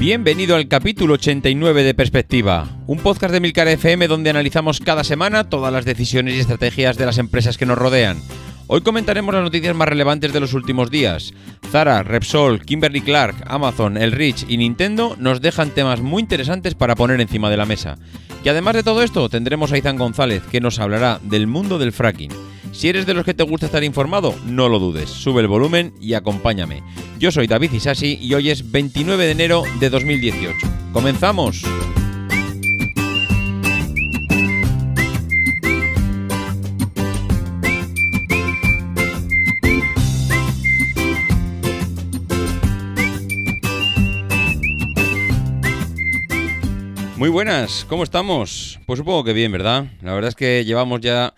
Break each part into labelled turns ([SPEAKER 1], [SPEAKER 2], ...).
[SPEAKER 1] Bienvenido al capítulo 89 de Perspectiva, un podcast de Milcar FM donde analizamos cada semana todas las decisiones y estrategias de las empresas que nos rodean. Hoy comentaremos las noticias más relevantes de los últimos días. Zara, Repsol, Kimberly Clark, Amazon, El Rich y Nintendo nos dejan temas muy interesantes para poner encima de la mesa. Y además de todo esto, tendremos a Izan González que nos hablará del mundo del fracking. Si eres de los que te gusta estar informado, no lo dudes, sube el volumen y acompáñame. Yo soy David Isasi y hoy es 29 de enero de 2018. ¡Comenzamos! Muy buenas, ¿cómo estamos? Pues supongo que bien, ¿verdad? La verdad es que llevamos ya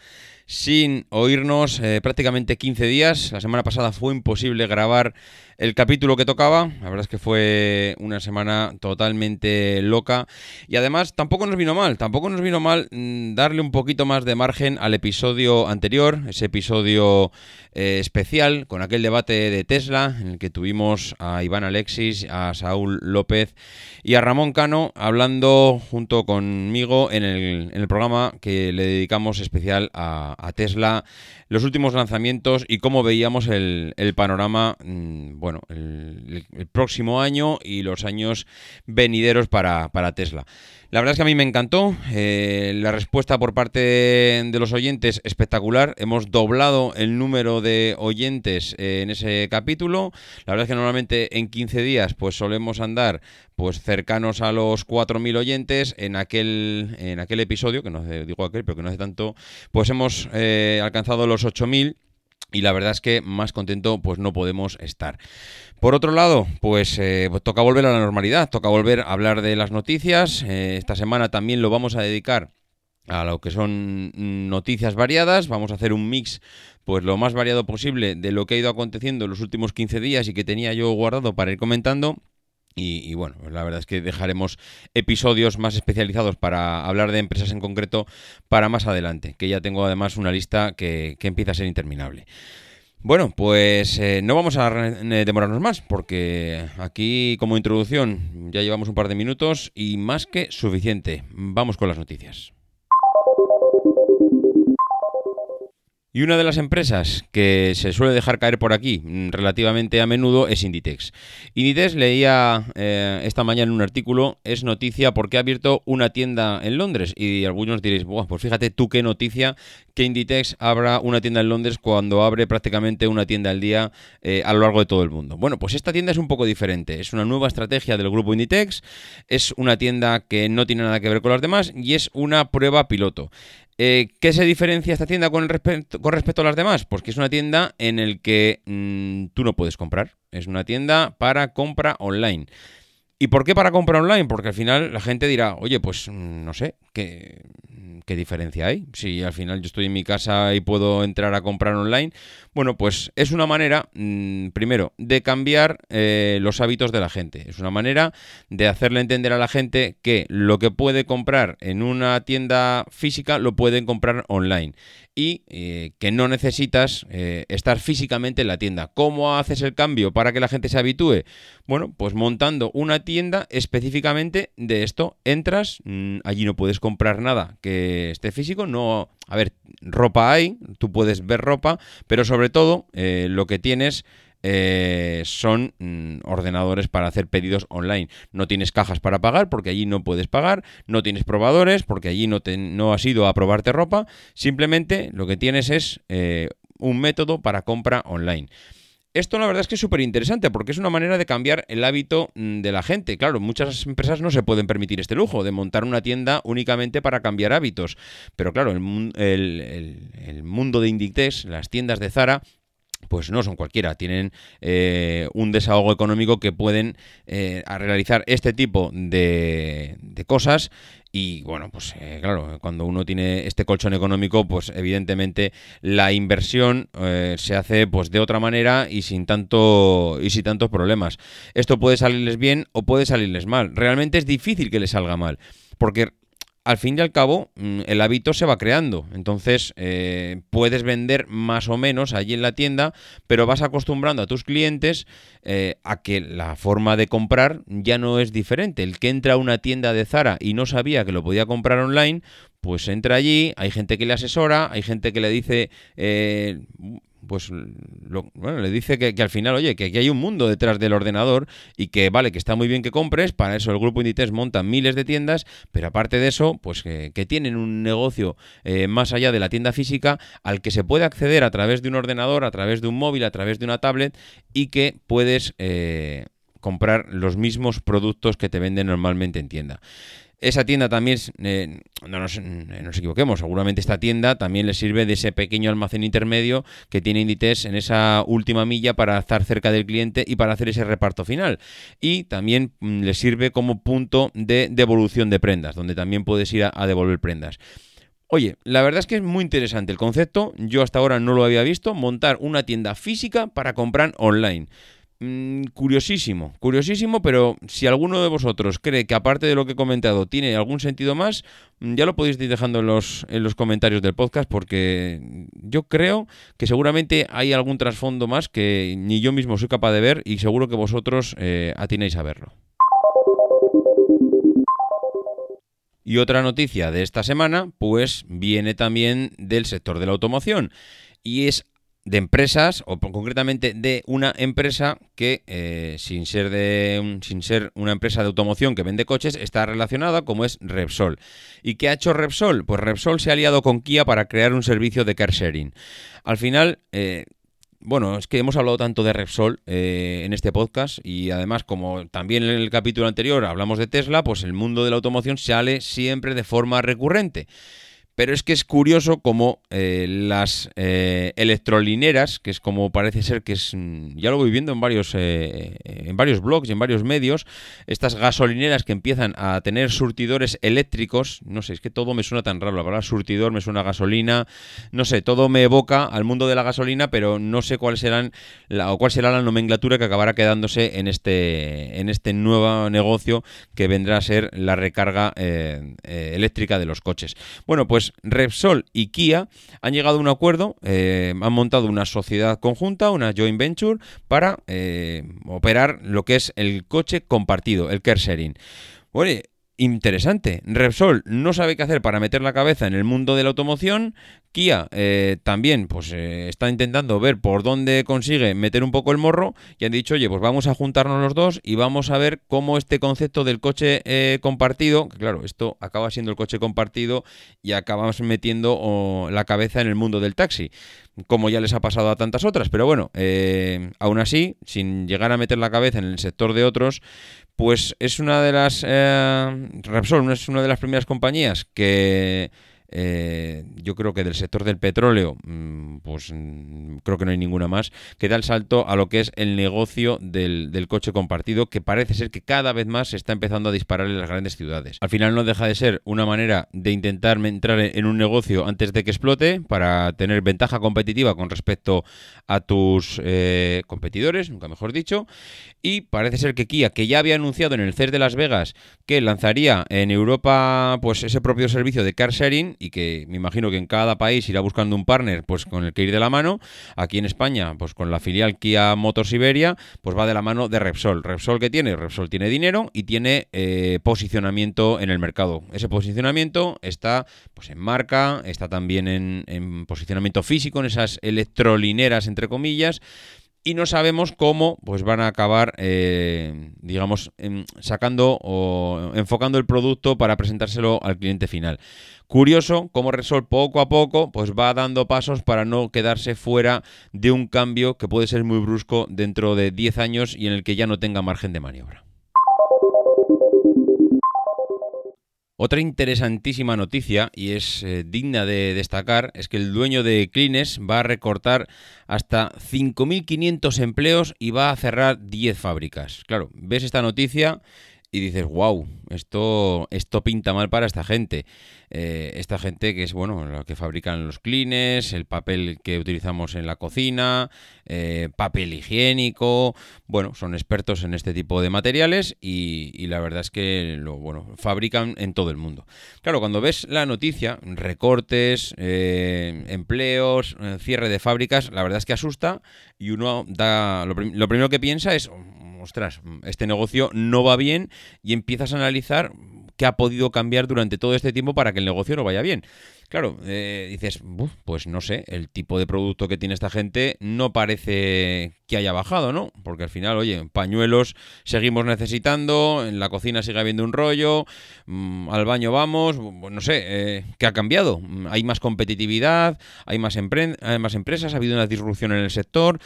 [SPEAKER 1] sin oírnos eh, prácticamente 15 días. La semana pasada fue imposible grabar el capítulo que tocaba. La verdad es que fue una semana totalmente loca. Y además tampoco nos vino mal, tampoco nos vino mal mm, darle un poquito más de margen al episodio anterior, ese episodio eh, especial con aquel debate de Tesla en el que tuvimos a Iván Alexis, a Saúl López y a Ramón Cano hablando junto conmigo en el, programa que le dedicamos especial a Tesla los últimos lanzamientos y cómo veíamos el, panorama, mm, bueno, el, próximo año y los años venideros para, Tesla. La verdad es que a mí me encantó. Eh, la respuesta por parte de los oyentes espectacular. Hemos doblado el número de oyentes eh, en ese capítulo. La verdad es que normalmente en 15 días pues solemos andar pues cercanos a los 4.000 oyentes en aquel, en aquel episodio, que no digo aquel, pero que no hace tanto, pues hemos eh, alcanzado los 8.000 y la verdad es que más contento pues no podemos estar. Por otro lado, pues, eh, pues toca volver a la normalidad, toca volver a hablar de las noticias. Eh, esta semana también lo vamos a dedicar a lo que son noticias variadas. Vamos a hacer un mix pues lo más variado posible de lo que ha ido aconteciendo en los últimos 15 días y que tenía yo guardado para ir comentando. Y, bueno, la verdad es que dejaremos episodios más especializados para hablar de empresas en concreto para más adelante, que ya tengo además una lista que, empieza a ser interminable. Bueno, pues eh, no vamos a demorarnos más, porque aquí como introducción ya llevamos un par de minutos y más que suficiente. Vamos con las noticias. Y una de las empresas que se suele dejar caer por aquí mm, relativamente a menudo es Inditex. Inditex leía eh, esta mañana un artículo, es noticia porque ha abierto una tienda en Londres. Y algunos diréis, pues fíjate tú qué noticia que Inditex abra una tienda en Londres cuando abre prácticamente una tienda al día eh, a lo largo de todo el mundo. Bueno, pues esta tienda es un poco diferente. Es una nueva estrategia del grupo Inditex. Es una tienda que no tiene nada que ver con las demás y es una prueba piloto. Eh, ¿Qué se diferencia esta tienda con, respecto a las demás? Pues que es una tienda en el que mm, tú no puedes comprar. Es una tienda para compra online. ¿Y por qué para compra online? Porque al final la gente dirá, oye, pues mm, no sé, ¿qué, ¿qué diferencia hay? Si al final yo estoy en mi casa y puedo entrar a comprar online, bueno, pues es una manera, mm, primero, de cambiar eh, los hábitos de la gente. Es una manera de hacerle entender a la gente que lo que puede comprar en una tienda física lo pueden comprar online y eh, que no necesitas eh, estar físicamente en la tienda. ¿Cómo haces el cambio para que la gente se habitúe? Bueno, pues montando una tienda específicamente de esto. Entras, mm, allí no puedes comprar nada que esté físico, no... A ver, ropa hay, tú puedes ver ropa, pero sobre todo eh, lo que tienes eh, son mm, ordenadores para hacer pedidos online. No tienes cajas para pagar porque allí no puedes pagar, no tienes probadores porque allí no, te, no has ido a probarte ropa, simplemente lo que tienes es eh, un método para compra online. Esto la verdad es que es súper interesante porque es una manera de cambiar el hábito mm, de la gente. Claro, muchas empresas no se pueden permitir este lujo de montar una tienda únicamente para cambiar hábitos. Pero claro, el, el, el mundo de Inditex, las tiendas de Zara, pues no son cualquiera, tienen eh, un desahogo económico que pueden eh, realizar este tipo de, cosas y bueno, pues eh, claro, cuando uno tiene este colchón económico, pues evidentemente la inversión se hace pues de otra manera y sin tanto y sin tantos problemas. Esto puede salirles bien o puede salirles mal. Realmente es difícil que les salga mal, porque al fin y al cabo, mm, el hábito se va creando. Entonces, eh, puedes vender más o menos allí en la tienda, pero vas acostumbrando a tus clientes eh, a que la forma de comprar ya no es diferente. El que entra a una tienda de Zara y no sabía que lo podía comprar online, pues entra allí, hay gente que le asesora, hay gente que le dice, eh, pues bueno, le dice que, al final, oye, que aquí hay un mundo detrás del ordenador y que vale, que está muy bien que compres, para eso el grupo Inditex monta miles de tiendas, pero aparte de eso, pues que, tienen un negocio eh, más allá de la tienda física al que se puede acceder a través de un ordenador, a través de un móvil, a través de una tablet y que puedes... Eh, comprar los mismos productos que te venden normalmente en tienda. Esa tienda también, eh, no, nos, equivoquemos, seguramente esta tienda también le sirve de ese pequeño almacén intermedio que tiene Inditex en esa última milla para estar cerca del cliente y para hacer ese reparto final. Y también mm, le sirve como punto de devolución de prendas, donde también puedes ir a devolver prendas. Oye, la verdad es que es muy interesante el concepto, yo hasta ahora no lo había visto, montar una tienda física para comprar online. Mm, curiosísimo, curiosísimo, pero si alguno de vosotros cree que aparte de lo que he comentado tiene algún sentido más, mm, ya lo podéis ir dejando en los, en los comentarios del podcast porque yo creo que seguramente hay algún trasfondo más que ni yo mismo soy capaz de ver y seguro que vosotros eh, atinéis a verlo. Y otra noticia de esta semana, pues viene también del sector de la automoción. Y es de empresas, o concretamente de una empresa que, eh, sin, ser de, sin ser una empresa de automoción que vende coches, está relacionada como es Repsol. ¿Y qué ha hecho Repsol? Pues Repsol se ha aliado con Kia para crear un servicio de car sharing. Al final... Eh, bueno, es que hemos hablado tanto de Repsol eh, en este podcast y además como también en el capítulo anterior hablamos de Tesla, pues el mundo de la automoción sale siempre de forma recurrente. Pero es que es curioso como eh, las eh, electrolineras, que es como parece ser que es, mm, ya lo voy viendo en varios, eh, en varios blogs y en varios medios, estas gasolineras que empiezan a tener surtidores eléctricos, no sé, es que todo me suena tan raro, la palabra surtidor me suena a gasolina, no sé, todo me evoca al mundo de la gasolina, pero no sé cuál serán la, o cuál será la nomenclatura que acabará quedándose en este, en este nuevo negocio que vendrá a ser la recarga eléctrica de los coches. Bueno, pues pues Repsol y Kia han llegado a un acuerdo, eh, han montado una sociedad conjunta, una joint venture, para eh, operar lo que es el coche compartido, el car sharing. Interesante. Repsol no sabe qué hacer para meter la cabeza en el mundo de la automoción. Kia eh, también pues eh, está intentando ver por dónde consigue meter un poco el morro y han dicho, oye, pues vamos a juntarnos los dos y vamos a ver cómo este concepto del coche eh, compartido, que claro, esto acaba siendo el coche compartido y acabamos metiendo la cabeza en el mundo del taxi, como ya les ha pasado a tantas otras, pero bueno, aún así, sin llegar a meter la cabeza en el sector de otros, pues es una de las... Repsol es una de las primeras compañías que eh, yo creo que del sector del petróleo, mm, pues mm, creo que no hay ninguna más, que da el salto a lo que es el negocio del, coche compartido, que parece ser que cada vez más se está empezando a disparar en las grandes ciudades. Al final no deja de ser una manera de intentar entrar en un negocio antes de que explote para tener ventaja competitiva con respecto a tus eh, competidores, nunca mejor dicho, y parece ser que Kia, que ya había anunciado en el CES de Las Vegas que lanzaría en Europa pues ese propio servicio de car sharing y que me imagino que en cada país irá buscando un partner pues con el que ir de la mano. Aquí en España, pues con la filial Kia Motors Iberia, pues va de la mano de Repsol. Repsol que tiene, Repsol tiene dinero y tiene eh, posicionamiento en el mercado. Ese posicionamiento está pues en marca, está también en, en posicionamiento físico, en esas electrolineras entre comillas y no sabemos cómo pues van a acabar, eh, digamos, sacando o enfocando el producto para presentárselo al cliente final. Curioso cómo Resol poco a poco pues va dando pasos para no quedarse fuera de un cambio que puede ser muy brusco dentro de 10 años y en el que ya no tenga margen de maniobra. Otra interesantísima noticia, y es eh, digna de destacar, es que el dueño de Clines va a recortar hasta 5.500 empleos y va a cerrar 10 fábricas. Claro, ves esta noticia y dices, wow, esto, esto pinta mal para esta gente. Eh, esta gente que es, bueno, la que fabrican los clines, el papel que utilizamos en la cocina, eh, papel higiénico, bueno, son expertos en este tipo de materiales y, la verdad es que lo, bueno, fabrican en todo el mundo. Claro, cuando ves la noticia, recortes, eh, empleos, cierre de fábricas, la verdad es que asusta y uno da, lo primero que piensa es, ostras, este negocio no va bien y empiezas a analizar qué ha podido cambiar durante todo este tiempo para que el negocio no vaya bien. Claro, eh, dices, pues no sé, el tipo de producto que tiene esta gente no parece que haya bajado, ¿no? Porque al final, oye, pañuelos seguimos necesitando, en la cocina sigue habiendo un rollo, mm, al baño vamos, no sé, eh, ¿qué ha cambiado? Hay más competitividad, hay más, hay más empresas, ha habido una disrupción en el sector,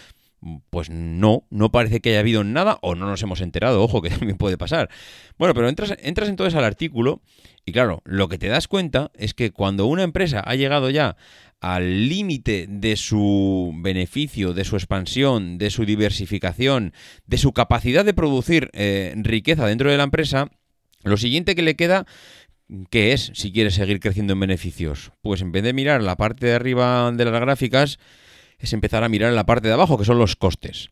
[SPEAKER 1] pues no, no parece que haya habido nada o no nos hemos enterado, ojo, que también puede pasar. Bueno, pero entras, entras entonces al artículo y claro, lo que te das cuenta es que cuando una empresa ha llegado ya al límite de su beneficio, de su expansión, de su diversificación, de su capacidad de producir eh, riqueza dentro de la empresa, lo siguiente que le queda ¿Qué es si quiere seguir creciendo en beneficios? Pues en vez de mirar la parte de arriba de las gráficas, es empezar a mirar en la parte de abajo, que son los costes.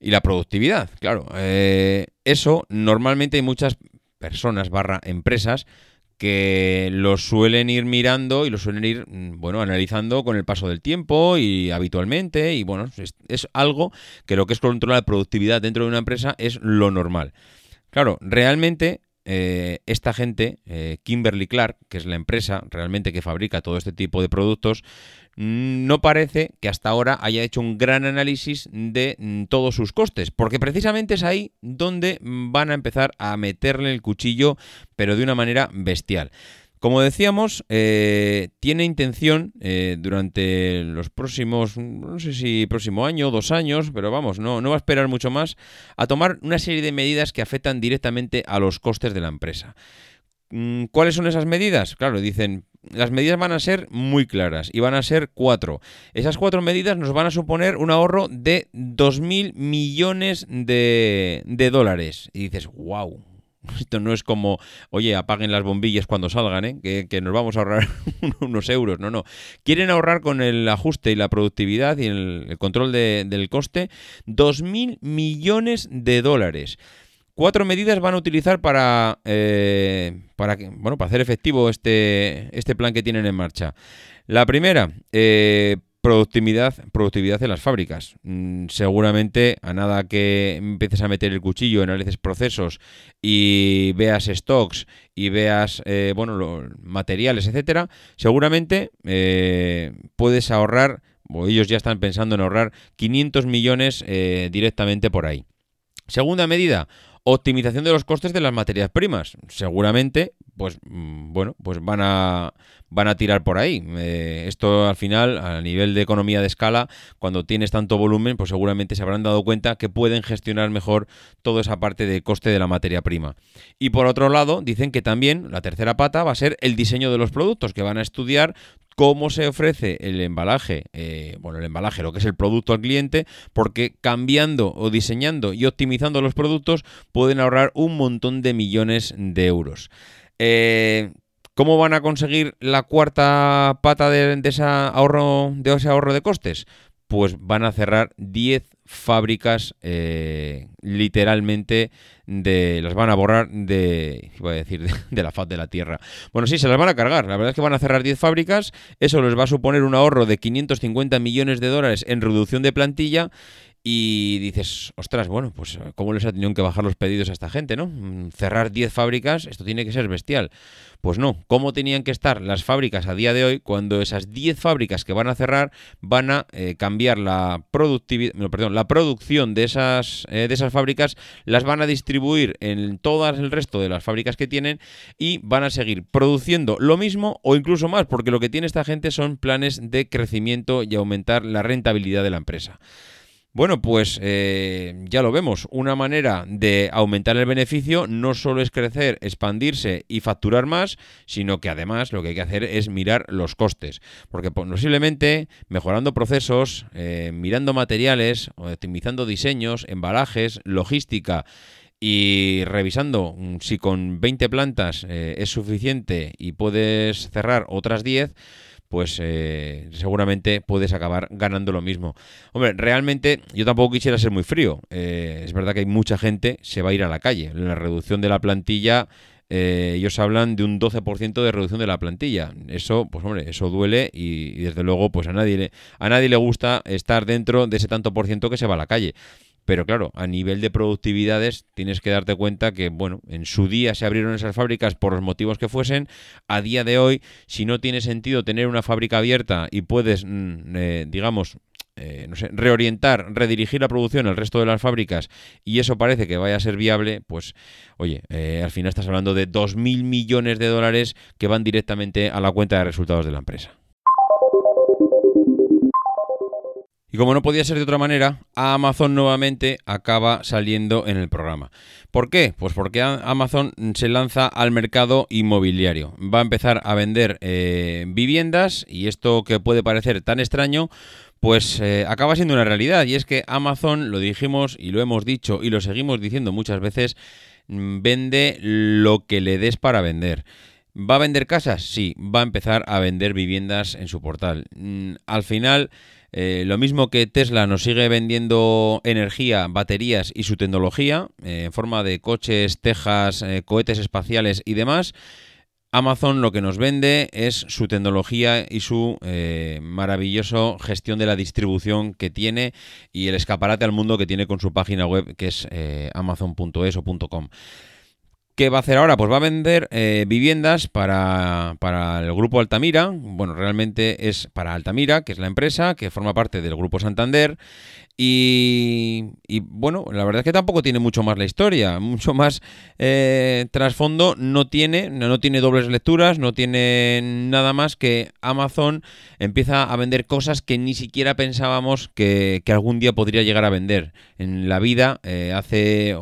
[SPEAKER 1] Y la productividad, claro. Eh, eso normalmente hay muchas personas barra empresas que lo suelen ir mirando y lo suelen ir, mm, bueno, analizando con el paso del tiempo y habitualmente. Y bueno, es, algo que lo que es controlar la productividad dentro de una empresa es lo normal. Claro, realmente eh, esta gente, eh, Kimberly Clark, que es la empresa realmente que fabrica todo este tipo de productos, no parece que hasta ahora haya hecho un gran análisis de mm, todos sus costes, porque precisamente es ahí donde van a empezar a meterle el cuchillo, pero de una manera bestial. Como decíamos, eh, tiene intención eh, durante los próximos, no sé si próximo año, dos años, pero vamos, no, no va a esperar mucho más, a tomar una serie de medidas que afectan directamente a los costes de la empresa. Mm, ¿Cuáles son esas medidas? Claro, dicen, las medidas van a ser muy claras y van a ser cuatro. Esas cuatro medidas nos van a suponer un ahorro de 2.000 millones de, de dólares. Y dices, wow, esto no es como, oye, apaguen las bombillas cuando salgan, ¿eh? que, nos vamos a ahorrar unos euros. No, no. Quieren ahorrar con el ajuste y la productividad y el, control del coste 2.000 millones de dólares. Cuatro medidas van a utilizar para, eh, para, bueno, para hacer efectivo este, este plan que tienen en marcha. La primera, eh, productividad, productividad en las fábricas. Mm, seguramente a nada que empieces a meter el cuchillo, analices procesos y veas stocks y veas eh, bueno, los materiales, etcétera, seguramente puedes ahorrar, o ellos ya están pensando en ahorrar 500 millones directamente por ahí. Segunda medida, Optimización de los costes de las materias primas. Seguramente, pues mm, bueno, pues van a van a tirar por ahí. Eh, esto al final, a nivel de economía de escala, cuando tienes tanto volumen, pues seguramente se habrán dado cuenta que pueden gestionar mejor toda esa parte de coste de la materia prima. Y por otro lado, dicen que también la tercera pata va a ser el diseño de los productos, que van a estudiar cómo se ofrece el embalaje, eh, bueno, el embalaje, lo que es el producto al cliente, porque cambiando o diseñando y optimizando los productos pueden ahorrar un montón de millones de euros. Eh, ¿Cómo van a conseguir la cuarta pata de, ese ahorro, de ese ahorro de costes? Pues van a cerrar 10 fábricas eh, literalmente de las van a borrar de voy a decir de, la faz de la tierra. Bueno, sí, se las van a cargar. La verdad es que van a cerrar 10 fábricas, eso les va a suponer un ahorro de 550 millones de dólares en reducción de plantilla y dices, ostras, bueno, pues cómo les ha tenido que bajar los pedidos a esta gente, ¿no? Cerrar 10 fábricas, esto tiene que ser bestial. Pues no, ¿cómo tenían que estar las fábricas a día de hoy cuando esas 10 fábricas que van a cerrar van a eh, cambiar la productividad, perdón, la producción de esas, eh, de esas fábricas, las van a distribuir en todas el resto de las fábricas que tienen y van a seguir produciendo lo mismo o incluso más, porque lo que tiene esta gente son planes de crecimiento y aumentar la rentabilidad de la empresa. Bueno, pues eh, ya lo vemos. Una manera de aumentar el beneficio no solo es crecer, expandirse y facturar más, sino que además lo que hay que hacer es mirar los costes. Porque posiblemente mejorando procesos, eh, mirando materiales, optimizando diseños, embalajes, logística Y revisando mm, si con 20 plantas eh, es suficiente y puedes cerrar otras 10, pues eh, seguramente puedes acabar ganando lo mismo. Hombre, realmente yo tampoco quisiera ser muy frío. Eh, es verdad que hay mucha gente se va a ir a la calle. La reducción de la plantilla eh, ellos hablan de un 12% de reducción de la plantilla. Eso, pues hombre, eso duele y, desde luego pues a nadie, le, a nadie le gusta estar dentro de ese tanto por ciento que se va a la calle. Pero claro, a nivel de productividades tienes que darte cuenta que, bueno, en su día se abrieron esas fábricas por los motivos que fuesen. A día de hoy, si no tiene sentido tener una fábrica abierta y puedes, mm, eh, digamos, eh, no sé, reorientar, redirigir la producción al resto de las fábricas y eso parece que vaya a ser viable, pues oye, eh, al final estás hablando de 2.000 millones de dólares que van directamente a la cuenta de resultados de la empresa. Y como no podía ser de otra manera, Amazon nuevamente acaba saliendo en el programa. ¿Por qué? Pues porque Amazon se lanza al mercado inmobiliario. Va a empezar a vender eh, viviendas y esto que puede parecer tan extraño, pues eh, acaba siendo una realidad. Y es que Amazon, lo dijimos y lo hemos dicho y lo seguimos diciendo muchas veces, mm, vende lo que le des para vender. ¿Va a vender casas? Sí, va a empezar a vender viviendas en su portal. Mm, al final, eh, lo mismo que Tesla nos sigue vendiendo energía, baterías y su tecnología eh, en forma de coches, tejas, cohetes espaciales y demás, Amazon lo que nos vende es su tecnología y su eh, maravillosa gestión de la distribución que tiene y el escaparate al mundo que tiene con su página web que es eh. ¿Qué va a hacer ahora? Pues va a vender eh, viviendas para, para, el grupo Altamira. Bueno, realmente es para Altamira, que es la empresa que forma parte del grupo Santander. Y, bueno, la verdad es que tampoco tiene mucho más la historia, mucho más eh, trasfondo no tiene, no, tiene dobles lecturas, no tiene nada más que Amazon empieza a vender cosas que ni siquiera pensábamos que, algún día podría llegar a vender. En la vida, eh, hace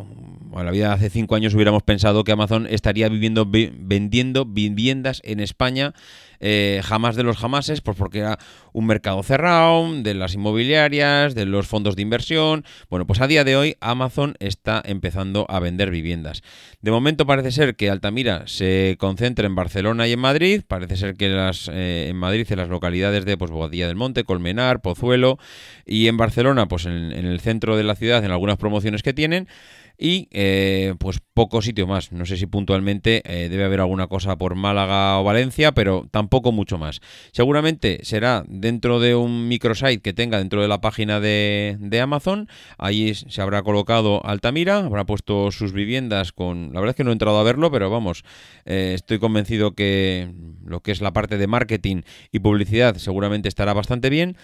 [SPEAKER 1] la vida hace cinco años hubiéramos pensado que Amazon estaría viviendo, vendiendo viviendas en España eh, jamás de los jamases, pues porque era un mercado cerrado, de las inmobiliarias, de los fondos de inversión. Bueno, pues a día de hoy Amazon está empezando a vender viviendas. De momento parece ser que Altamira se concentra en Barcelona y en Madrid. Parece ser que las, eh, en Madrid, en las localidades de pues, Boadilla del Monte, Colmenar, Pozuelo y en Barcelona, pues en el centro de la ciudad, en algunas promociones que tienen y eh, pues poco sitio más. No sé si puntualmente eh, debe haber alguna cosa por Málaga o Valencia, pero tampoco mucho más. Seguramente será dentro de un microsite que tenga dentro de la página de, Amazon. Ahí se habrá colocado Altamira, habrá puesto sus viviendas con... La verdad es que no he entrado a verlo, pero vamos, eh, estoy convencido que lo que es la parte de marketing y publicidad seguramente estará bastante bien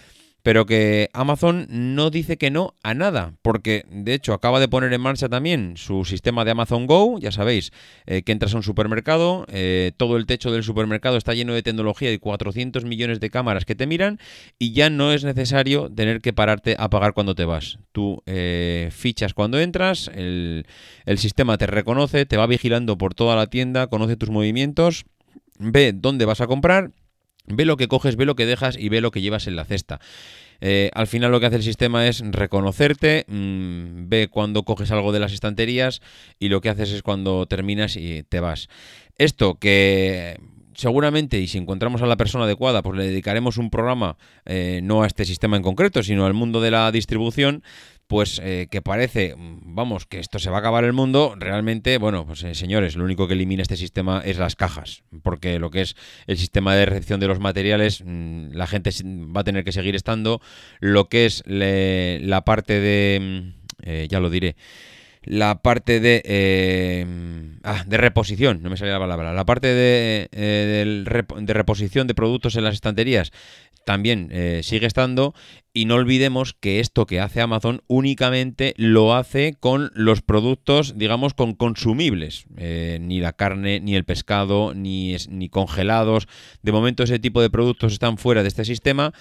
[SPEAKER 1] pero que Amazon no dice que no a nada, porque de hecho acaba de poner en marcha también su sistema de Amazon Go, ya sabéis, eh, que entras a un supermercado, eh, todo el techo del supermercado está lleno de tecnología y 400 millones de cámaras que te miran y ya no es necesario tener que pararte a pagar cuando te vas. Tú eh, fichas cuando entras, el, el sistema te reconoce, te va vigilando por toda la tienda, conoce tus movimientos, ve dónde vas a comprar Ve lo que coges, ve lo que dejas y ve lo que llevas en la cesta. Eh, al final lo que hace el sistema es reconocerte, mm, ve cuando coges algo de las estanterías y lo que haces es cuando terminas y te vas. Esto que seguramente, y si encontramos a la persona adecuada, pues le dedicaremos un programa eh, no a este sistema en concreto, sino al mundo de la distribución, pues eh, que parece, vamos, que esto se va a acabar el mundo, realmente, bueno, pues eh, señores, lo único que elimina este sistema es las cajas, porque lo que es el sistema de recepción de los materiales, mm, la gente va a tener que seguir estando, lo que es la parte de, mm, eh, ya lo diré, la parte de, ah, de reposición, no me salía la palabra, la parte de, de reposición de productos en las estanterías también eh, sigue estando y no olvidemos que esto que hace Amazon únicamente lo hace con los productos, digamos, con consumibles. Eh, ni la carne, ni el pescado, ni, ni congelados. De momento ese tipo de productos están fuera de este sistema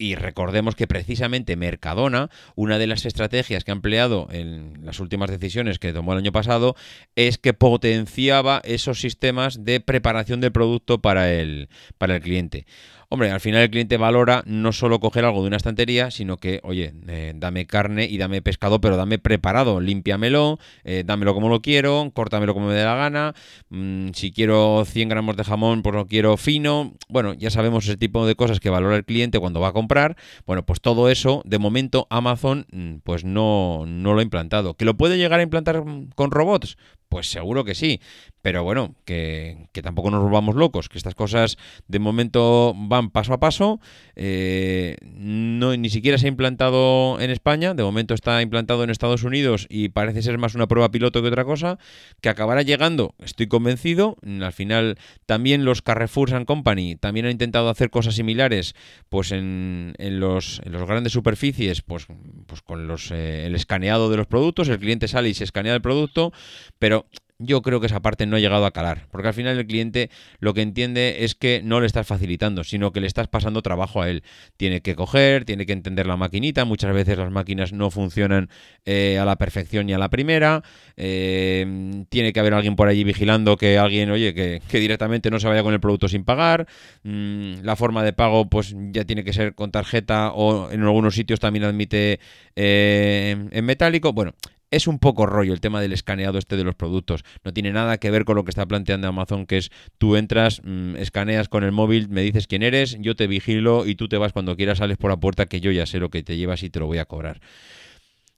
[SPEAKER 1] Y recordemos que precisamente Mercadona, una de las estrategias que ha empleado en las últimas decisiones que tomó el año pasado, es que potenciaba esos sistemas de preparación del producto para el, para el cliente. Hombre, al final el cliente valora no solo coger algo de una estantería, sino que, oye, eh, dame carne y dame pescado, pero dame preparado, límpiamelo, eh, dámelo como lo quiero, córtamelo como me dé la gana, mm, si quiero 100 gramos de jamón, pues lo quiero fino, bueno, ya sabemos ese tipo de cosas que valora el cliente cuando va a comprar, bueno, pues todo eso, de momento Amazon, mm, pues no, no lo ha implantado. ¿Que lo puede llegar a implantar con robots? Pues seguro que sí, pero bueno, que, tampoco nos volvamos locos, que estas cosas de momento van paso a paso, eh, no, ni siquiera se ha implantado en España, de momento está implantado en Estados Unidos y parece ser más una prueba piloto que otra cosa, que acabará llegando, estoy convencido, al final también los Carrefour and Company también han intentado hacer cosas similares, pues en, en, los, en los grandes superficies, pues, pues con los, eh, el escaneado de los productos, el cliente sale y se escanea el producto, pero yo creo que esa parte no ha llegado a calar, porque al final el cliente lo que entiende es que no le estás facilitando, sino que le estás pasando trabajo a él. Tiene que coger, tiene que entender la maquinita, muchas veces las máquinas no funcionan eh, a la perfección y a la primera, eh, tiene que haber alguien por allí vigilando que alguien, oye, que, directamente no se vaya con el producto sin pagar, mm, la forma de pago pues ya tiene que ser con tarjeta o en algunos sitios también admite eh, en metálico, bueno, es un poco rollo el tema del escaneado este de los productos. No tiene nada que ver con lo que está planteando Amazon, que es tú entras, mm, escaneas con el móvil, me dices quién eres, yo te vigilo y tú te vas cuando quieras, sales por la puerta que yo ya sé lo que te llevas y te lo voy a cobrar.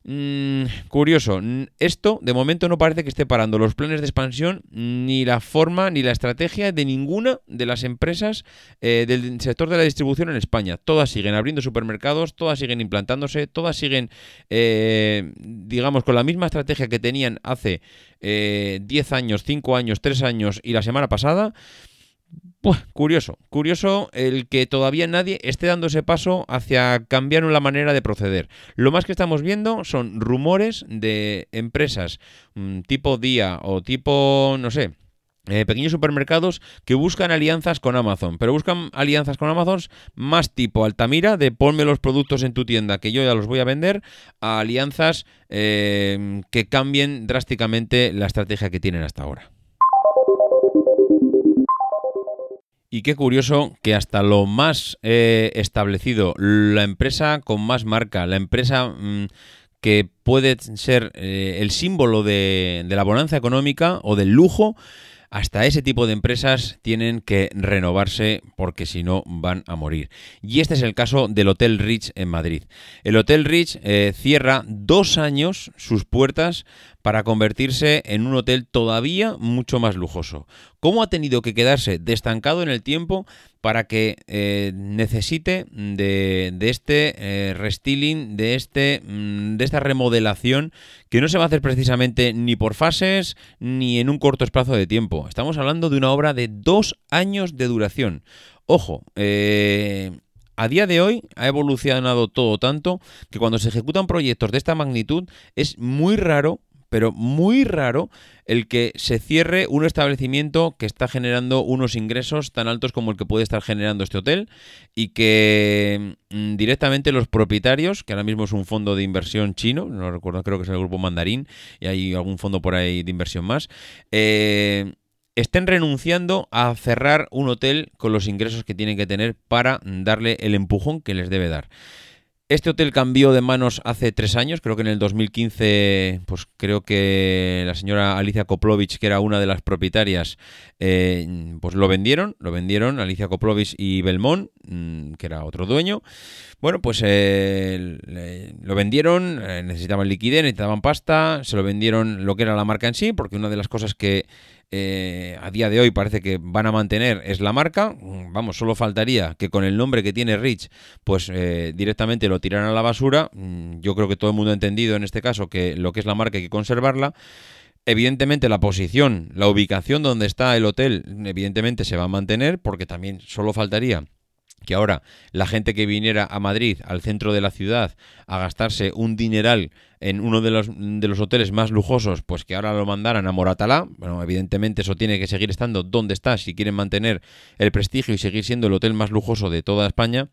[SPEAKER 1] Mm, curioso, esto de momento no parece que esté parando los planes de expansión, ni la forma, ni la estrategia de ninguna de las empresas eh, del sector de la distribución en España. Todas siguen abriendo supermercados, todas siguen implantándose, todas siguen, eh, digamos, con la misma estrategia que tenían hace 10 eh, años, 5 años, 3 años y la semana pasada. Pues, curioso, curioso el que todavía nadie esté dando ese paso hacia cambiar la manera de proceder. Lo más que estamos viendo son rumores de empresas mm, tipo Día o tipo, no sé, eh, pequeños supermercados que buscan alianzas con Amazon, pero buscan alianzas con Amazon más tipo Altamira, de ponme los productos en tu tienda que yo ya los voy a vender, a alianzas eh, que cambien drásticamente la estrategia que tienen hasta ahora. Y qué curioso que hasta lo más eh, establecido, la empresa con más marca, la empresa mm, que puede ser eh, el símbolo de, la bonanza económica o del lujo, hasta ese tipo de empresas tienen que renovarse porque si no van a morir. Y este es el caso del Hotel Rich en Madrid. El Hotel Rich eh, cierra dos años sus puertas para convertirse en un hotel todavía mucho más lujoso. ¿Cómo ha tenido que quedarse destancado en el tiempo para que eh, necesite de, este eh, restyling, de, este, mm, de esta remodelación que no se va a hacer precisamente ni por fases ni en un corto espacio de tiempo? Estamos hablando de una obra de dos años de duración. Ojo, eh, a día de hoy ha evolucionado todo tanto que cuando se ejecutan proyectos de esta magnitud es muy raro pero muy raro el que se cierre un establecimiento que está generando unos ingresos tan altos como el que puede estar generando este hotel y que mm, directamente los propietarios, que ahora mismo es un fondo de inversión chino, no recuerdo, creo que es el grupo Mandarín y hay algún fondo por ahí de inversión más, eh, estén renunciando a cerrar un hotel con los ingresos que tienen que tener para darle el empujón que les debe dar. Este hotel cambió de manos hace tres años, creo que en el 2015, pues creo que la señora Alicia Koplovich, que era una de las propietarias, eh, pues lo vendieron, lo vendieron, Alicia Koplovich y Belmont, mm, que era otro dueño. Bueno, pues eh, lo vendieron, eh, necesitaban liquidez, necesitaban pasta, se lo vendieron lo que era la marca en sí, porque una de las cosas que eh, a día de hoy parece que van a mantener es la marca. Vamos, solo faltaría que con el nombre que tiene Rich, pues eh, directamente lo tiraran a la basura. Mm, yo creo que todo el mundo ha entendido en este caso que lo que es la marca hay que conservarla. Evidentemente la posición, la ubicación donde está el hotel, evidentemente se va a mantener porque también solo faltaría que ahora la gente que viniera a Madrid, al centro de la ciudad, a gastarse un dineral en uno de los, de los hoteles más lujosos, pues que ahora lo mandaran a Moratalá. Bueno, evidentemente eso tiene que seguir estando donde está si quieren mantener el prestigio y seguir siendo el hotel más lujoso de toda España.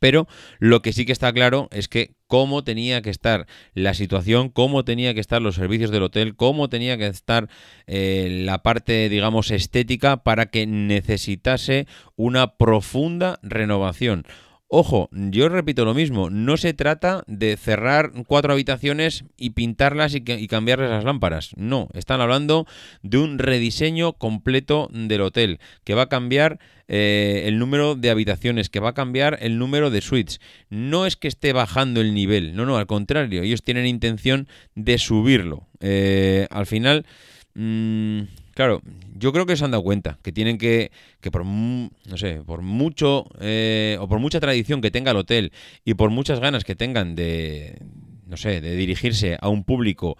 [SPEAKER 1] Pero lo que sí que está claro es que cómo tenía que estar la situación, cómo tenía que estar los servicios del hotel, cómo tenía que estar eh, la parte, digamos, estética para que necesitase una profunda renovación. Ojo, yo repito lo mismo, no se trata de cerrar cuatro habitaciones y pintarlas y, y, cambiarles las lámparas. No, están hablando de un rediseño completo del hotel que va a cambiar eh, el número de habitaciones, que va a cambiar el número de suites. No es que esté bajando el nivel, no, no, al contrario, ellos tienen intención de subirlo. Eh, al final... Mmm, Claro, yo creo que se han dado cuenta que tienen que, que por, no sé, por mucho eh, o por mucha tradición que tenga el hotel y por muchas ganas que tengan de, no sé, de dirigirse a un público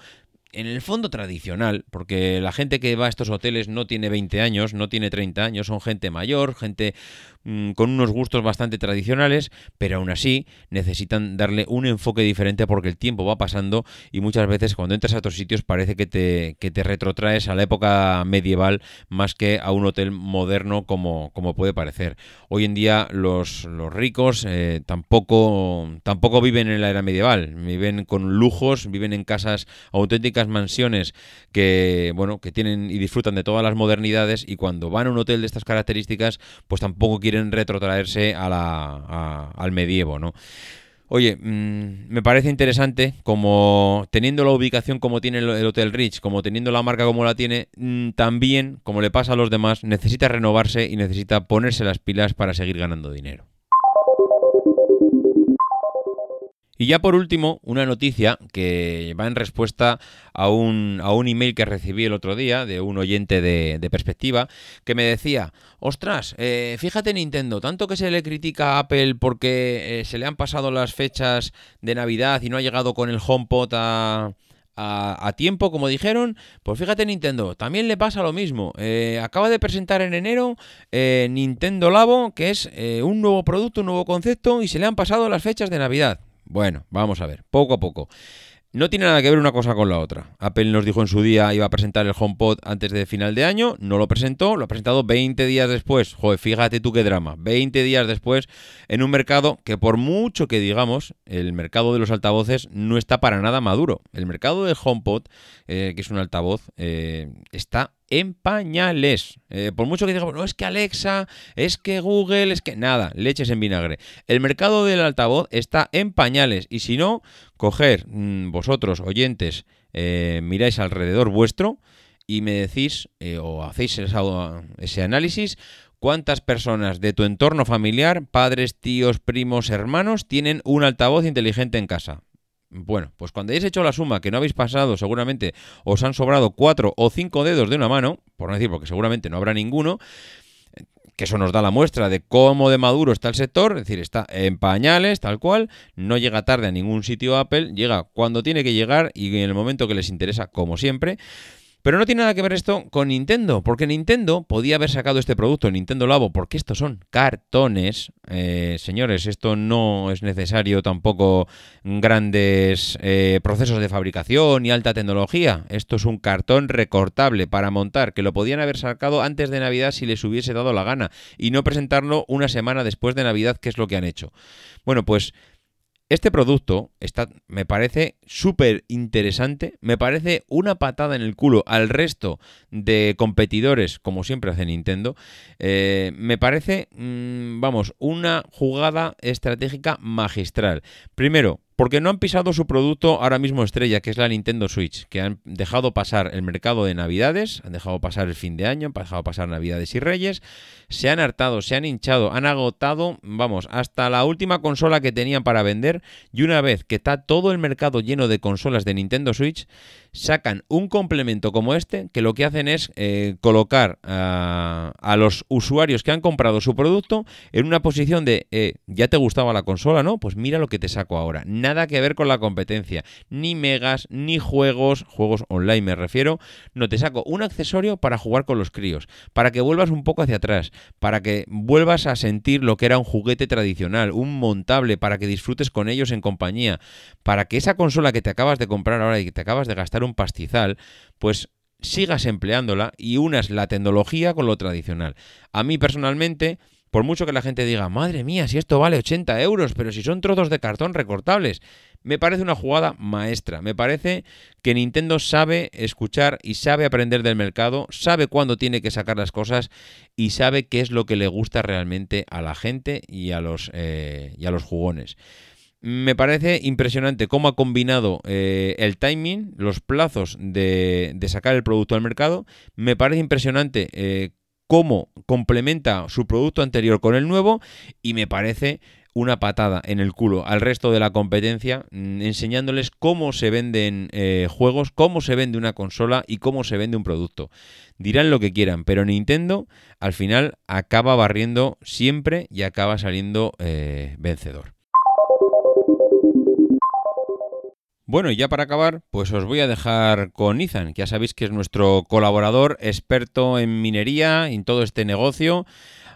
[SPEAKER 1] en el fondo tradicional, porque la gente que va a estos hoteles no tiene 20 años, no tiene 30 años, son gente mayor, gente Mm, con unos gustos bastante tradicionales, pero aún así necesitan darle un enfoque diferente porque el tiempo va pasando y muchas veces cuando entras a otros sitios parece que te, que te retrotraes a la época medieval más que a un hotel moderno como, como puede parecer. Hoy en día los, los ricos eh, tampoco, tampoco viven en la era medieval, viven con lujos, viven en casas auténticas mansiones que, bueno, que tienen y disfrutan de todas las modernidades y cuando van a un hotel de estas características pues tampoco quieren retrotraerse a la, al medievo, ¿no? Oye, mm, me parece interesante como teniendo la ubicación como tiene el Hotel Rich, como teniendo la marca como la tiene, mm, también, como le pasa a los demás, necesita renovarse y necesita ponerse las pilas para seguir ganando dinero. Y ya por último, una noticia que va en respuesta a un, a un email que recibí el otro día de un oyente de, perspectiva que me decía, ostras, eh, fíjate Nintendo, tanto que se le critica a Apple porque eh, se le han pasado las fechas de Navidad y no ha llegado con el HomePod a... Tiempo, como dijeron, pues fíjate Nintendo, también le pasa lo mismo. Eh, acaba de presentar en enero Nintendo Labo, que es un nuevo producto, un nuevo concepto, y se le han pasado las fechas de Navidad. Bueno, vamos a ver, poco a poco. No tiene nada que ver una cosa con la otra. Apple nos dijo en su día iba a presentar el HomePod antes de final de año, no lo presentó, lo ha presentado 20 días después. Joder, fíjate tú qué drama. 20 días después en un mercado que por mucho que digamos, el mercado de los altavoces no está para nada maduro. El mercado del HomePod, eh, que es un altavoz, eh, está en pañales. Eh, por mucho que digamos, no es que Alexa, es que Google, es que nada, leches en vinagre. El mercado del altavoz está en pañales y si no, coger mm, vosotros, oyentes, eh, miráis alrededor vuestro y me decís eh, o hacéis ese análisis cuántas personas de tu entorno familiar, padres, tíos, primos, hermanos, tienen un altavoz inteligente en casa. Bueno, pues cuando hayáis hecho la suma que no habéis pasado, seguramente os han sobrado cuatro o cinco dedos de una mano, por no decir porque seguramente no habrá ninguno, que eso nos da la muestra de cómo de maduro está el sector, es decir, está en pañales, tal cual, no llega tarde a ningún sitio Apple, llega cuando tiene que llegar y en el momento que les interesa, como siempre. Pero no tiene nada que ver esto con Nintendo, porque Nintendo podía haber sacado este producto, Nintendo Labo, porque estos son cartones. Eh, señores, esto no es necesario tampoco grandes eh, procesos de fabricación y alta tecnología. Esto es un cartón recortable para montar, que lo podían haber sacado antes de Navidad si les hubiese dado la gana, y no presentarlo una semana después de Navidad, que es lo que han hecho. Bueno, pues este producto está, me parece súper interesante, me parece una patada en el culo al resto de competidores, como siempre hace Nintendo. Eh, me parece, mm, vamos, una jugada estratégica magistral. Primero, porque no han pisado su producto ahora mismo estrella, que es la Nintendo Switch, que han dejado pasar el mercado de Navidades, han dejado pasar el fin de año, han dejado pasar Navidades y Reyes, se han hartado, se han hinchado, han agotado, vamos, hasta la última consola que tenían para vender, y una vez que está todo el mercado lleno de consolas de Nintendo Switch, sacan un complemento como este, que lo que hacen es eh, colocar a, los usuarios que han comprado su producto en una posición de, eh, ya te gustaba la consola, ¿no? Pues mira lo que te saco ahora. Nada que ver con la competencia. Ni megas, ni juegos, juegos online me refiero. No te saco un accesorio para jugar con los críos, para que vuelvas un poco hacia atrás, para que vuelvas a sentir lo que era un juguete tradicional, un montable, para que disfrutes con ellos en compañía, para que esa consola que te acabas de comprar ahora y que te acabas de gastar un pastizal, pues sigas empleándola y unas la tecnología con lo tradicional. A mí personalmente Por mucho que la gente diga, madre mía, si esto vale 80 euros, pero si son trozos de cartón recortables, me parece una jugada maestra. Me parece que Nintendo sabe escuchar y sabe aprender del mercado, sabe cuándo tiene que sacar las cosas y sabe qué es lo que le gusta realmente a la gente y a los, eh, y a los jugones. Me parece impresionante cómo ha combinado eh, el timing, los plazos de, sacar el producto al mercado. Me parece impresionante eh, cómo complementa su producto anterior con el nuevo y me parece una patada en el culo al resto de la competencia, mm, enseñándoles cómo se venden eh, juegos, cómo se vende una consola y cómo se vende un producto. Dirán lo que quieran, pero Nintendo al final acaba barriendo siempre y acaba saliendo vencedor. Bueno, y ya para acabar, pues os voy a dejar con Ethan, que ya sabéis que es nuestro colaborador experto en minería, en todo este negocio.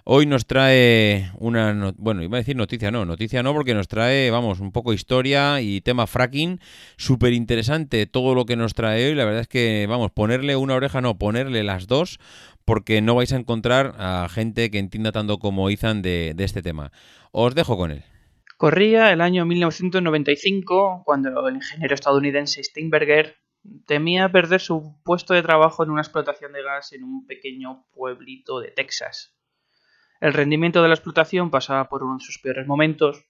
[SPEAKER 1] Hoy nos trae una, bueno, iba a decir noticia, no, noticia no, porque nos trae, vamos, un poco historia y tema fracking, súper interesante todo lo que nos trae hoy. La verdad es que, vamos, ponerle una oreja, no, ponerle las dos, porque no vais a encontrar a gente que entienda tanto como Ethan de, de este tema. Os dejo con él.
[SPEAKER 2] Corría el año 1995 cuando el ingeniero estadounidense Steinberger temía perder su puesto de trabajo en una explotación de gas en un pequeño pueblito de Texas. El rendimiento de la explotación pasaba por uno de sus peores momentos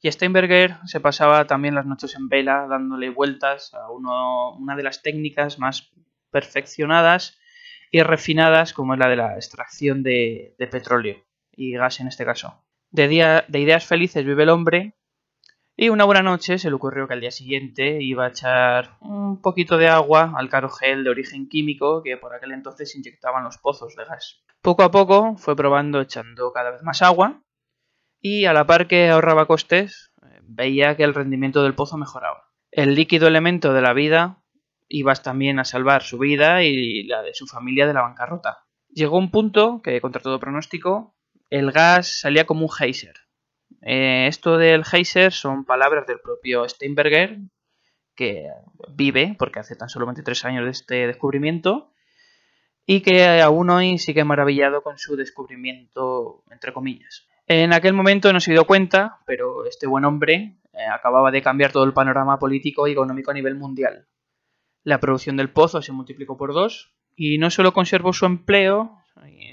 [SPEAKER 2] y Steinberger se pasaba también las noches en vela dándole vueltas a una de las técnicas más perfeccionadas y refinadas como es la de la extracción de petróleo y gas en este caso. De, día, de ideas felices vive el hombre. Y una buena noche se le ocurrió que al día siguiente iba a echar un poquito de agua al caro gel de origen químico que por aquel entonces inyectaban los pozos de gas. Poco a poco fue probando echando cada vez más agua y a la par que ahorraba costes veía que el rendimiento del pozo mejoraba. El líquido elemento de la vida iba también a salvar su vida y la de su familia de la bancarrota. Llegó un punto que, contra todo pronóstico, el gas salía como un geyser. Eh, esto del geyser son palabras del propio Steinberger, que vive, porque hace tan solo 23 años de este descubrimiento, y que aún hoy sigue maravillado con su descubrimiento, entre comillas. En aquel momento no se dio cuenta, pero este buen hombre eh, acababa de cambiar todo el panorama político y económico a nivel mundial. La producción del pozo se multiplicó por dos y no solo conservó su empleo,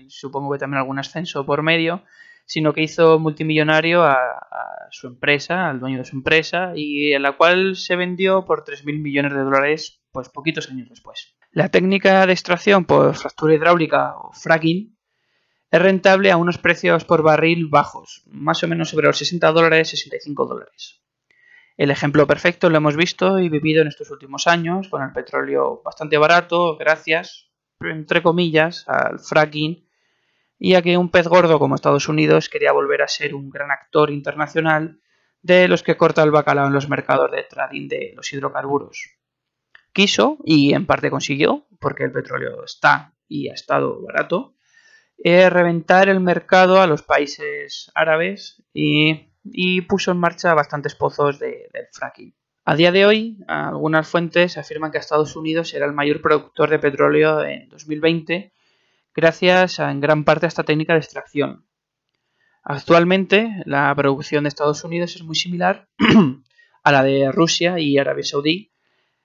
[SPEAKER 2] supongo que también algún ascenso por medio, sino que hizo multimillonario a, su empresa, al dueño de su empresa, y en la cual se vendió por 3.000 millones de dólares pues poquitos años después. La técnica de extracción por fractura hidráulica o fracking es rentable a unos precios por barril bajos, más o menos sobre los 60 dólares, 65 dólares. El ejemplo perfecto lo hemos visto y vivido en estos últimos años, con el petróleo bastante barato, gracias, entre comillas, al fracking y a que un pez gordo como Estados Unidos quería volver a ser un gran actor internacional de los que corta el bacalao en los mercados de trading de los hidrocarburos. Quiso, y en parte consiguió, porque el petróleo está y ha estado barato, eh, reventar el mercado a los países árabes y, puso en marcha bastantes pozos de, del fracking. A día de hoy, algunas fuentes afirman que Estados Unidos será el mayor productor de petróleo en 2020 gracias en gran parte a esta técnica de extracción. Actualmente, la producción de Estados Unidos es muy similar a la de Rusia y Arabia Saudí,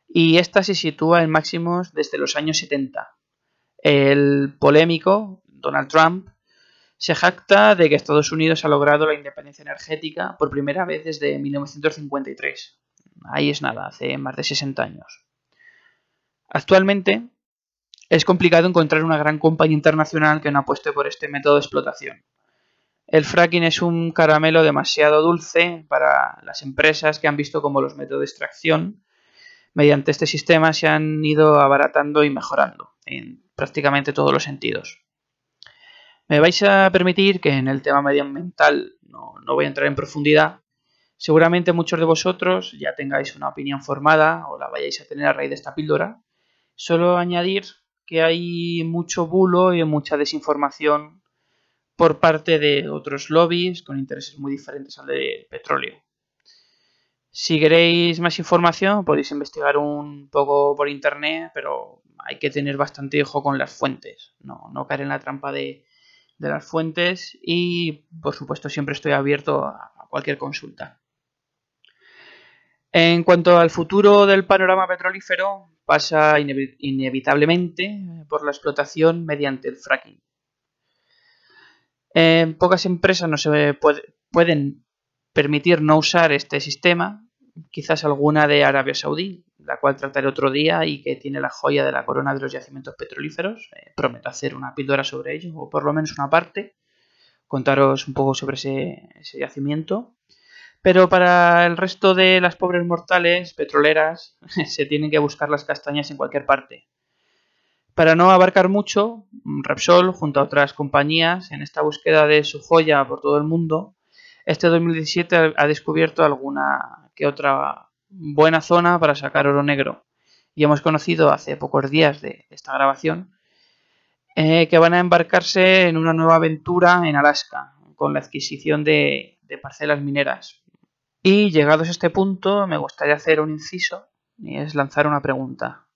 [SPEAKER 2] y esta se sitúa en máximos desde los años 70. El polémico Donald Trump se jacta de que Estados Unidos ha logrado la independencia energética por primera vez desde 1953. Ahí es nada, hace más de 60 años. Actualmente, es complicado encontrar una gran compañía internacional que no apueste por este método de explotación. El fracking es un caramelo demasiado dulce para las empresas que han visto cómo los métodos de extracción mediante este sistema se han ido abaratando y mejorando en prácticamente todos los sentidos. Me vais a permitir que en el tema medioambiental no, no voy a entrar en profundidad. Seguramente muchos de vosotros ya tengáis una opinión formada o la vayáis a tener a raíz de esta píldora. Solo añadir que hay mucho bulo y mucha desinformación por parte de otros lobbies con intereses muy diferentes al del petróleo. Si queréis más información podéis investigar un poco por internet, pero hay que tener bastante ojo con las fuentes, no, no caer en la trampa de, de las fuentes y por supuesto siempre estoy abierto a cualquier consulta. En cuanto al futuro del panorama petrolífero, pasa inevitablemente por la explotación mediante el fracking. pocas empresas no se pueden permitir no usar este sistema, quizás alguna de Arabia Saudí, la cual trataré otro día y que tiene la joya de la corona de los yacimientos petrolíferos. Eh, prometo hacer una píldora sobre ello, o por lo menos una parte, contaros un poco sobre ese yacimiento. Pero para el resto de las pobres mortales petroleras se tienen que buscar las castañas en cualquier parte. Para no abarcar mucho, Repsol, junto a otras compañías, en esta búsqueda de su joya por todo el mundo, este 2017 ha descubierto alguna que otra buena zona para sacar oro negro. Y hemos conocido hace pocos días de esta grabación eh, que van a embarcarse en una nueva aventura en Alaska con la adquisición de, de parcelas mineras. Y llegados a este punto, me gustaría hacer un inciso y es lanzar una pregunta.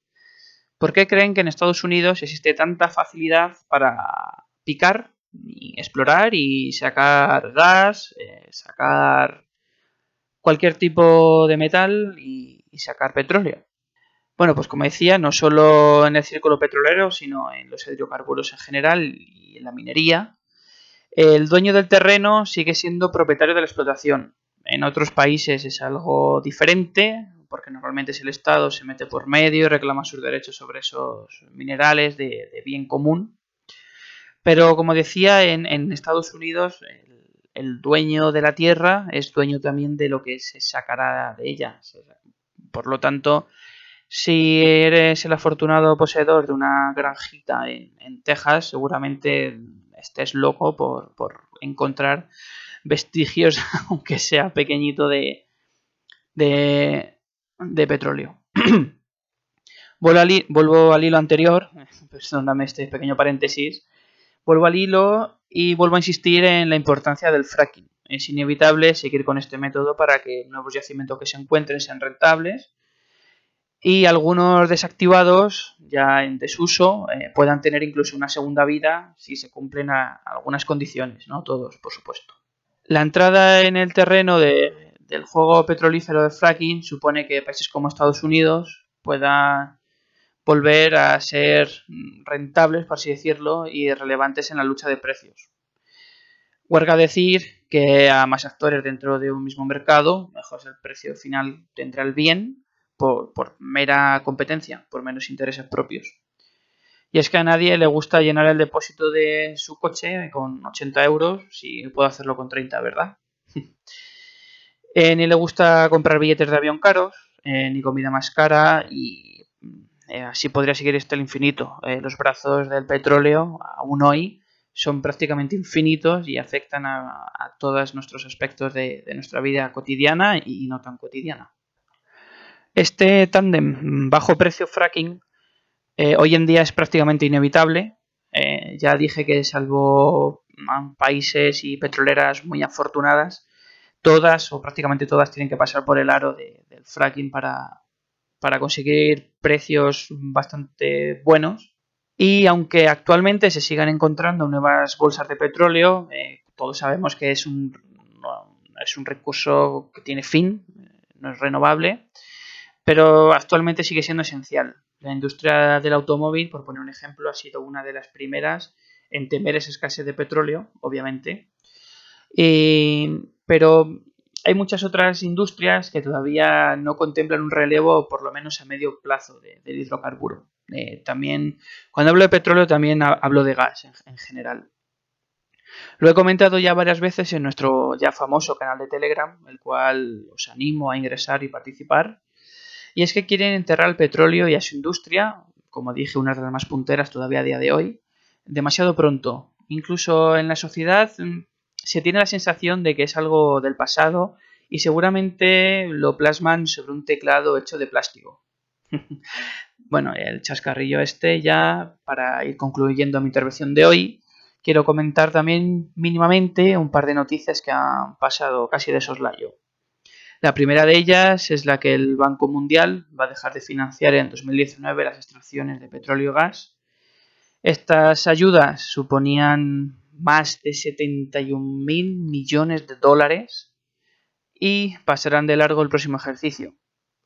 [SPEAKER 2] ¿Por qué creen que en Estados Unidos existe tanta facilidad para picar y explorar y sacar gas, eh, sacar cualquier tipo de metal y, sacar petróleo. Bueno, pues como decía, no solo en el círculo petrolero, sino en los hidrocarburos en general y en la minería, el dueño del terreno sigue siendo propietario de la explotación. En otros países es algo diferente, porque normalmente es el Estado, se mete por medio reclama sus derechos sobre esos minerales de bien común. Pero como decía, en, Estados Unidos el, dueño de la tierra es dueño también de lo que se sacará de ella. Por lo tanto, si eres el afortunado poseedor de una granjita en, Texas, seguramente estés loco por, encontrar vestigios, aunque sea pequeñito, de, de, petróleo. vuelvo, al, hilo anterior, perdóname este pequeño paréntesis, Vuelvo al hilo y vuelvo a insistir en la importancia del fracking. Es inevitable seguir con este método para que nuevos yacimientos que se encuentren sean rentables y algunos desactivados ya en desuso eh, puedan tener incluso una segunda vida si se cumplen algunas condiciones, no todos, por supuesto. La entrada en el terreno del juego petrolífero de fracking supone que países como Estados Unidos puedan volver a ser rentables, por así decirlo, y relevantes en la lucha de precios. Huelga decir que a más actores dentro de un mismo mercado, mejor el precio final tendrá el bien por, mera competencia, por menos intereses propios. Y es que a nadie le gusta llenar el depósito de su coche con 80 euros si puedo hacerlo con 30, ¿verdad? Eh, ni le gusta comprar billetes de avión caros, eh, ni comida más cara y eh, así podría seguir hasta el infinito. Los brazos del petróleo, aún hoy, son prácticamente infinitos y afectan a, todos nuestros aspectos de, nuestra vida cotidiana y no tan cotidiana. Este tándem bajo precio fracking eh, hoy en día es prácticamente inevitable. ya dije que salvo países y petroleras muy afortunadas, todas o prácticamente todas tienen que pasar por el aro del fracking para, para conseguir precios bastante buenos. Y aunque actualmente se sigan encontrando nuevas bolsas de petróleo, eh, todos sabemos que es un, es un recurso que tiene fin, no es renovable, pero actualmente sigue siendo esencial. La industria del automóvil, por poner un ejemplo, ha sido una de las primeras en temer esa escasez de petróleo, obviamente. pero hay muchas otras industrias que todavía no contemplan un relevo, por lo menos a medio plazo, del hidrocarburo. Eh, también, cuando hablo de petróleo, también hablo de gas en, general. Lo he comentado ya varias veces en nuestro ya famoso canal de Telegram, el cual os animo a ingresar y participar. Y es que quieren enterrar el petróleo y a su industria, como dije, una de las más punteras todavía a día de hoy, demasiado pronto. Incluso en la sociedad se tiene la sensación de que es algo del pasado y seguramente lo plasman sobre un teclado hecho de plástico. bueno, el chascarrillo este ya para ir concluyendo mi intervención de hoy, quiero comentar también mínimamente un par de noticias que han pasado casi de soslayo. La primera de ellas es la que el Banco Mundial va a dejar de financiar en 2019 las extracciones de petróleo y gas. Estas ayudas suponían más de 71 mil millones de dólares y pasarán de largo el próximo ejercicio.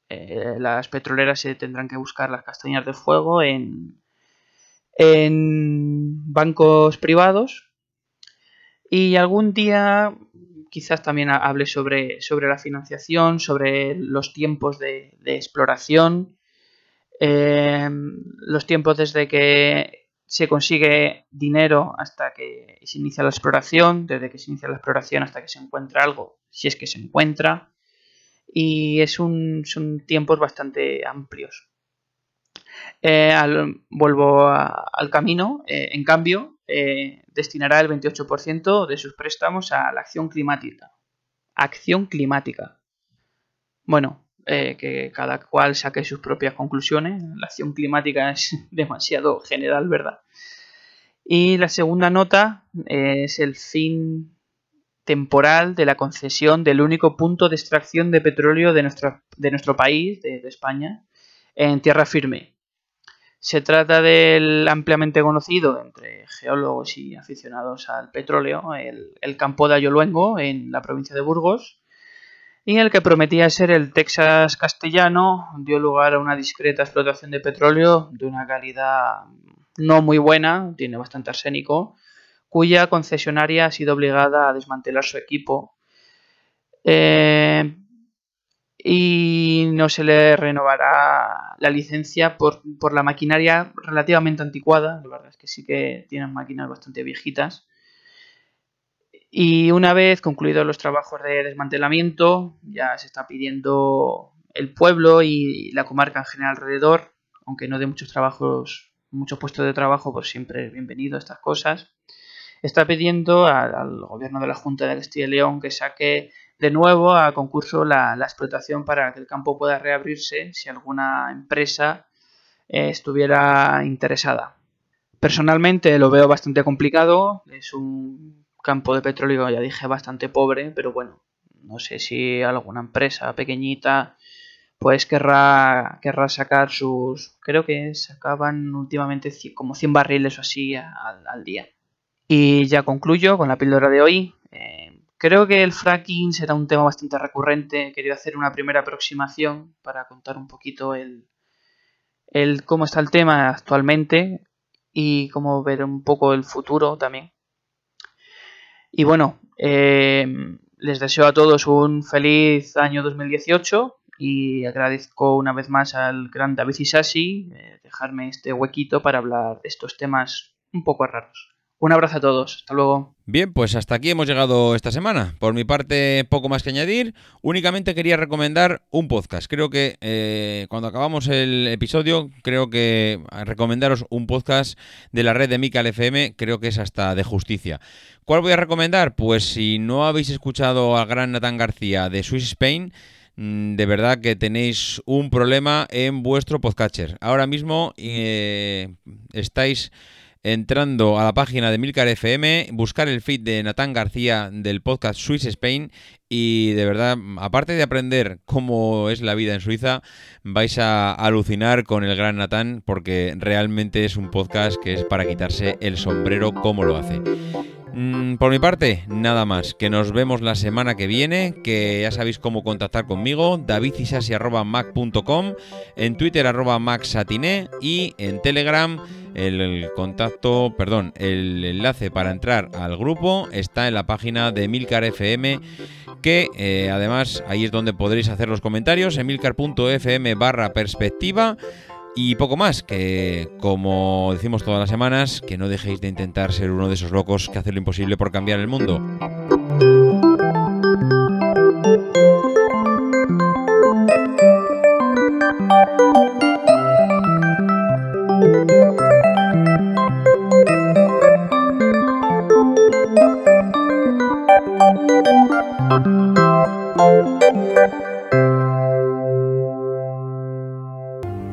[SPEAKER 2] Eh, las petroleras se tendrán que buscar las castañas de fuego en, en bancos privados y algún día quizás también hable sobre, sobre la financiación, sobre los tiempos de, exploración, eh, los tiempos desde que se consigue dinero hasta que se inicia la exploración, desde que se inicia la exploración hasta que se encuentra algo, si es que se encuentra, y es un, son tiempos bastante amplios. Eh, vuelvo al camino, eh, en cambio, eh, destinará el 28% de sus préstamos a la acción climática. Acción climática. Bueno, que cada cual saque sus propias conclusiones. La acción climática es demasiado general, ¿verdad? Y la segunda nota es el fin temporal de la concesión del único punto de extracción de petróleo de nuestro, de nuestro país, de, España, en tierra firme. Se trata del ampliamente conocido entre geólogos y aficionados al petróleo, el, campo de Ayoluengo, en la provincia de Burgos, y el que prometía ser el Texas castellano dio lugar a una discreta explotación de petróleo de una calidad no muy buena, tiene bastante arsénico, cuya concesionaria ha sido obligada a desmantelar su equipo. Eh, y no se le renovará la licencia por, la maquinaria relativamente anticuada, la verdad es que sí que tienen máquinas bastante viejitas. Y una vez concluidos los trabajos de desmantelamiento, ya se está pidiendo el pueblo y la comarca en general alrededor, aunque no de muchos trabajos, muchos puestos de trabajo, pues siempre es bienvenido estas cosas está pidiendo al, gobierno de la Junta de Castilla y León que saque de nuevo a concurso la, explotación para que el campo pueda reabrirse si alguna empresa eh, estuviera interesada. Personalmente lo veo bastante complicado, es un campo de petróleo, ya dije, bastante pobre, pero bueno, no sé si alguna empresa pequeñita pues querrá, querrá sacar sus, creo que sacaban últimamente como 100 barriles o así al día. Y ya concluyo con la píldora de hoy. Eh, creo que el fracking será un tema bastante recurrente. Quería hacer una primera aproximación para contar un poquito el, el cómo está el tema actualmente y cómo ver un poco el futuro también. Y bueno, eh, les deseo a todos un feliz año 2018 y agradezco una vez más al gran David Isasi eh, dejarme este huequito para hablar de estos temas un poco raros. Un abrazo a todos. Hasta luego.
[SPEAKER 1] Bien, pues hasta aquí hemos llegado esta semana. Por mi parte, poco más que añadir. Únicamente quería recomendar un podcast. Creo que eh, cuando acabamos el episodio, creo que recomendaros un podcast de la red de Mical FM, creo que es hasta de justicia. ¿Cuál voy a recomendar? Pues si no habéis escuchado al gran Natán García de Swiss Spain, mm, de verdad que tenéis un problema en vuestro podcatcher. Ahora mismo eh, estáis entrando a la página de Milcar FM, buscar el feed de Natán García del podcast Swiss Spain y de verdad, aparte de aprender cómo es la vida en Suiza, vais a alucinar con el gran Natán porque realmente es un podcast que es para quitarse el sombrero como lo hace. Mm, por mi parte, nada más. Que nos vemos la semana que viene. Que ya sabéis cómo contactar conmigo. davidisasi.mac.com En Twitter arroba Y en Telegram el, contacto, perdón, el enlace para entrar al grupo está en la página de Milcar FM. Que eh, además ahí es donde podréis hacer los comentarios. En milcar.fm barra perspectiva. Y poco más, que como decimos todas las semanas, que no dejéis de intentar ser uno de esos locos que hacen lo imposible por cambiar el mundo.